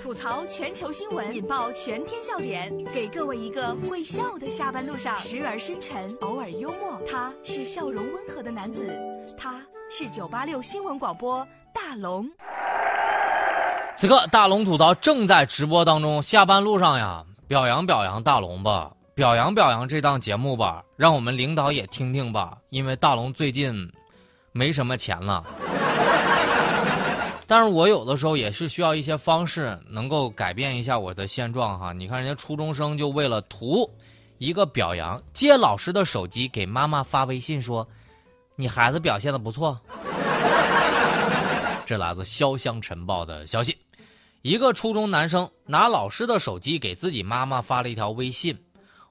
吐槽全球新闻，引爆全天笑点，给各位一个会笑的下班路上，时而深沉，偶尔幽默。他是笑容温和的男子，他是九八六新闻广播大龙。此刻大龙吐槽正在直播当中，下班路上呀，表扬表扬大龙吧，表扬表扬这档节目吧，让我们领导也听听吧，因为大龙最近没什么钱了。但是我有的时候也是需要一些方式，能够改变一下我的现状哈。你看人家初中生就为了图一个表扬，借老师的手机给妈妈发微信说：“你孩子表现的不错。” 这来自潇湘晨报的消息，一个初中男生拿老师的手机给自己妈妈发了一条微信：“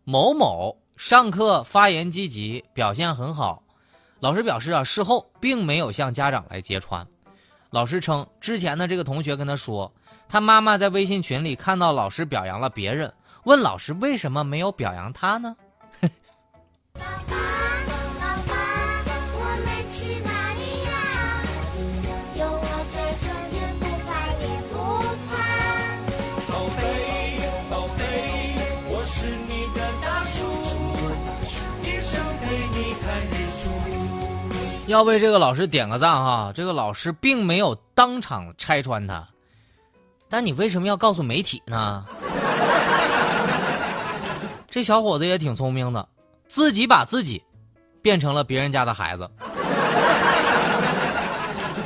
某某上课发言积极，表现很好。”老师表示啊，事后并没有向家长来揭穿。老师称，之前的这个同学跟他说，他妈妈在微信群里看到老师表扬了别人，问老师为什么没有表扬他呢？要为这个老师点个赞哈！这个老师并没有当场拆穿他，但你为什么要告诉媒体呢？这小伙子也挺聪明的，自己把自己变成了别人家的孩子。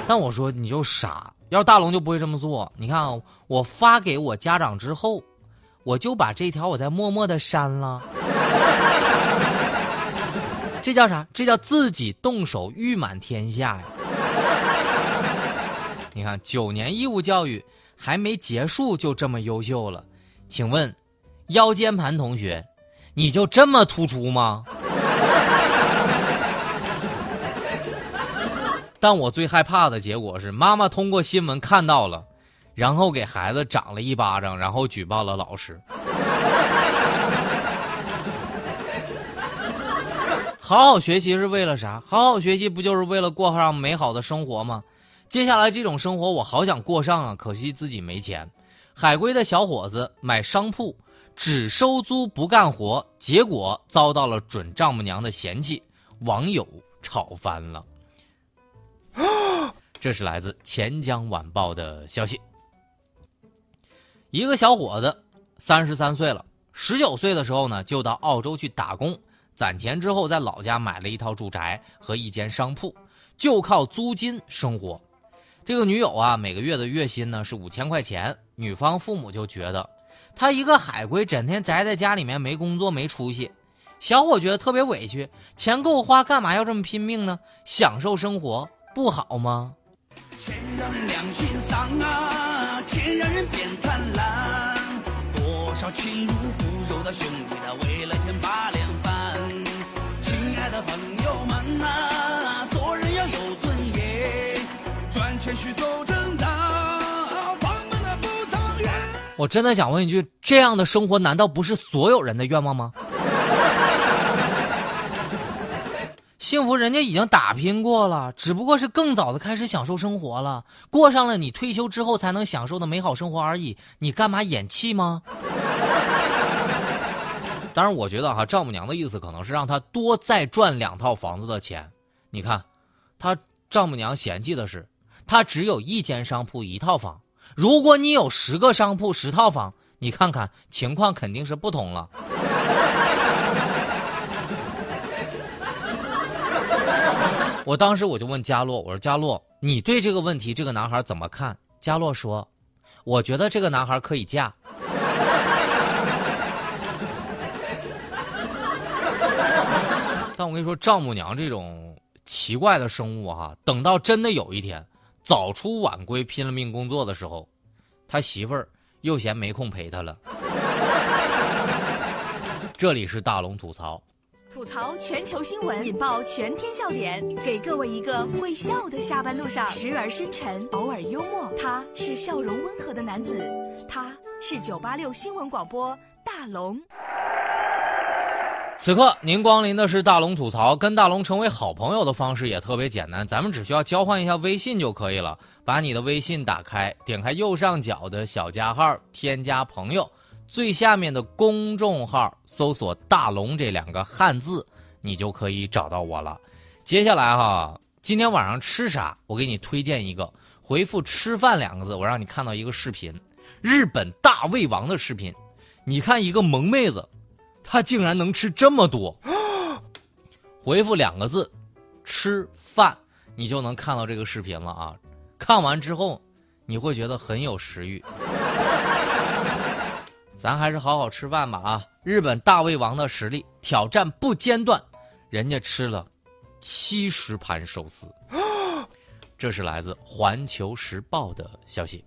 但我说你就傻，要是大龙就不会这么做。你看啊，我发给我家长之后，我就把这条我再默默的删了。这叫啥？这叫自己动手誉满天下呀！你看，九年义务教育还没结束就这么优秀了，请问，腰间盘同学，你就这么突出吗？但我最害怕的结果是，妈妈通过新闻看到了，然后给孩子掌了一巴掌，然后举报了老师。好好学习是为了啥？好好学习不就是为了过上美好的生活吗？接下来这种生活我好想过上啊，可惜自己没钱。海归的小伙子买商铺，只收租不干活，结果遭到了准丈母娘的嫌弃，网友吵翻了。这是来自钱江晚报的消息。一个小伙子三十三岁了，十九岁的时候呢，就到澳洲去打工。攒钱之后，在老家买了一套住宅和一间商铺，就靠租金生活。这个女友啊，每个月的月薪呢是五千块钱。女方父母就觉得，他一个海归，整天宅在家里面没工作没出息。小伙觉得特别委屈，钱够花，干嘛要这么拼命呢？享受生活不好吗？钱让良心丧啊，钱让人变贪婪。多少亲如骨肉的兄弟，他为了钱把脸翻。亲爱的朋友们呐、做人要有尊严，赚钱需走正道，放慢了不长远。我真的想问一句：这样的生活难道不是所有人的愿望吗？幸福人家已经打拼过了，只不过是更早的开始享受生活了，过上了你退休之后才能享受的美好生活而已。你干嘛演戏吗？当然，我觉得哈，丈母娘的意思可能是让他多再赚两套房子的钱。你看，他丈母娘嫌弃的是，他只有一间商铺一套房。如果你有十个商铺十套房，你看看情况肯定是不同了。我当时我就问佳洛，我说佳洛，你对这个问题这个男孩怎么看？佳洛说，我觉得这个男孩可以嫁。但我跟你说，丈母娘这种奇怪的生物哈，等到真的有一天早出晚归、拼了命工作的时候，他媳妇儿又嫌没空陪他了。这里是大龙吐槽，吐槽全球新闻，引爆全天笑点，给各位一个会笑的下班路上，时而深沉，偶尔幽默。他是笑容温和的男子，他是九八六新闻广播大龙。此刻您光临的是大龙吐槽，跟大龙成为好朋友的方式也特别简单，咱们只需要交换一下微信就可以了。把你的微信打开，点开右上角的小加号，添加朋友，最下面的公众号搜索“大龙”这两个汉字，你就可以找到我了。接下来哈，今天晚上吃啥？我给你推荐一个，回复“吃饭”两个字，我让你看到一个视频，日本大胃王的视频。你看一个萌妹子。他竟然能吃这么多！回复两个字“吃饭”，你就能看到这个视频了啊！看完之后，你会觉得很有食欲。咱还是好好吃饭吧啊！日本大胃王的实力挑战不间断，人家吃了七十盘寿司。这是来自《环球时报》的消息。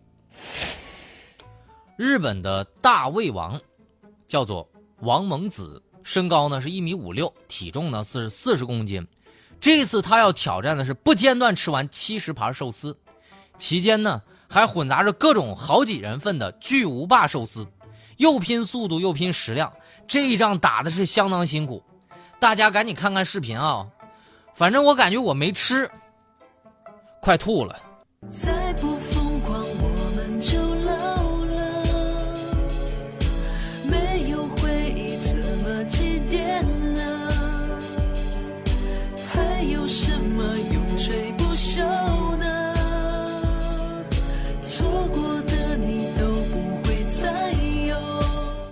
日本的大胃王叫做。王蒙子身高呢是一米五六，体重呢是四十公斤。这次他要挑战的是不间断吃完七十盘寿司，期间呢还混杂着各种好几人份的巨无霸寿司，又拼速度又拼食量，这一仗打的是相当辛苦。大家赶紧看看视频啊！反正我感觉我没吃，快吐了。再不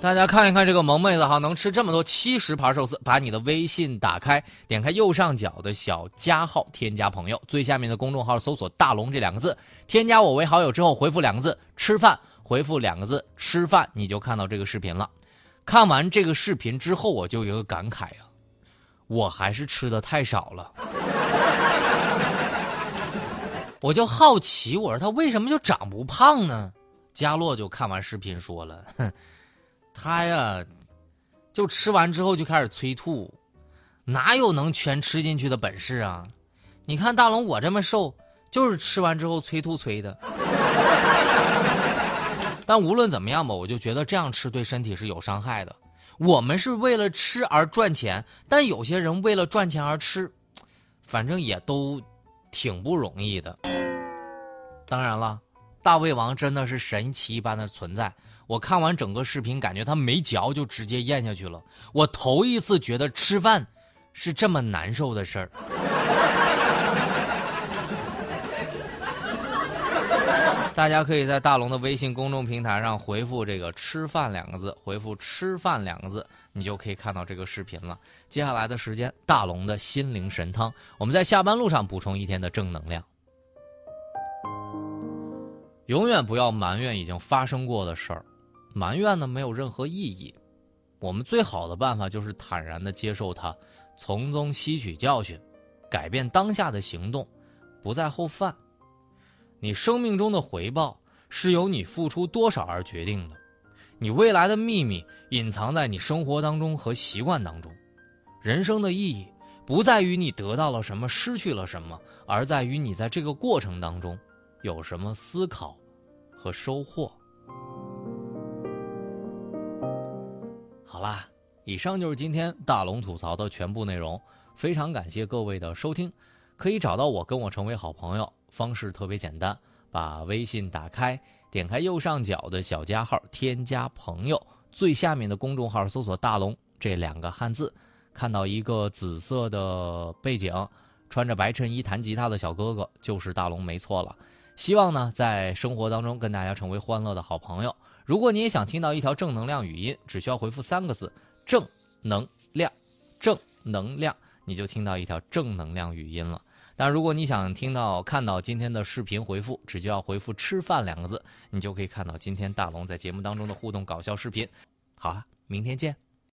大家看一看这个萌妹子哈，能吃这么多七十盘寿司。把你的微信打开，点开右上角的小加号，添加朋友，最下面的公众号搜索“大龙”这两个字，添加我为好友之后，回复两个字“吃饭”，回复两个字“吃饭”，你就看到这个视频了。看完这个视频之后，我就有个感慨啊，我还是吃的太少了。我就好奇，我说他为什么就长不胖呢？佳洛就看完视频说了，哼。他呀，就吃完之后就开始催吐，哪有能全吃进去的本事啊？你看大龙我这么瘦，就是吃完之后催吐催的。但无论怎么样吧，我就觉得这样吃对身体是有伤害的。我们是为了吃而赚钱，但有些人为了赚钱而吃，反正也都挺不容易的。当然了，大胃王真的是神奇一般的存在。我看完整个视频，感觉他没嚼就直接咽下去了。我头一次觉得吃饭是这么难受的事儿。大家可以在大龙的微信公众平台上回复这个“吃饭”两个字，回复“吃饭”两个字，你就可以看到这个视频了。接下来的时间，大龙的心灵神汤，我们在下班路上补充一天的正能量。永远不要埋怨已经发生过的事儿。埋怨呢没有任何意义，我们最好的办法就是坦然的接受它，从中吸取教训，改变当下的行动，不再后犯。你生命中的回报是由你付出多少而决定的，你未来的秘密隐藏在你生活当中和习惯当中。人生的意义不在于你得到了什么，失去了什么，而在于你在这个过程当中有什么思考和收获。好啦，以上就是今天大龙吐槽的全部内容。非常感谢各位的收听，可以找到我，跟我成为好朋友，方式特别简单，把微信打开，点开右上角的小加号，添加朋友，最下面的公众号搜索“大龙”这两个汉字，看到一个紫色的背景，穿着白衬衣弹吉他的小哥哥，就是大龙，没错了。希望呢，在生活当中跟大家成为欢乐的好朋友。如果你也想听到一条正能量语音，只需要回复三个字“正能量”，正能量，你就听到一条正能量语音了。但如果你想听到、看到今天的视频回复，只需要回复“吃饭”两个字，你就可以看到今天大龙在节目当中的互动搞笑视频。好了，明天见。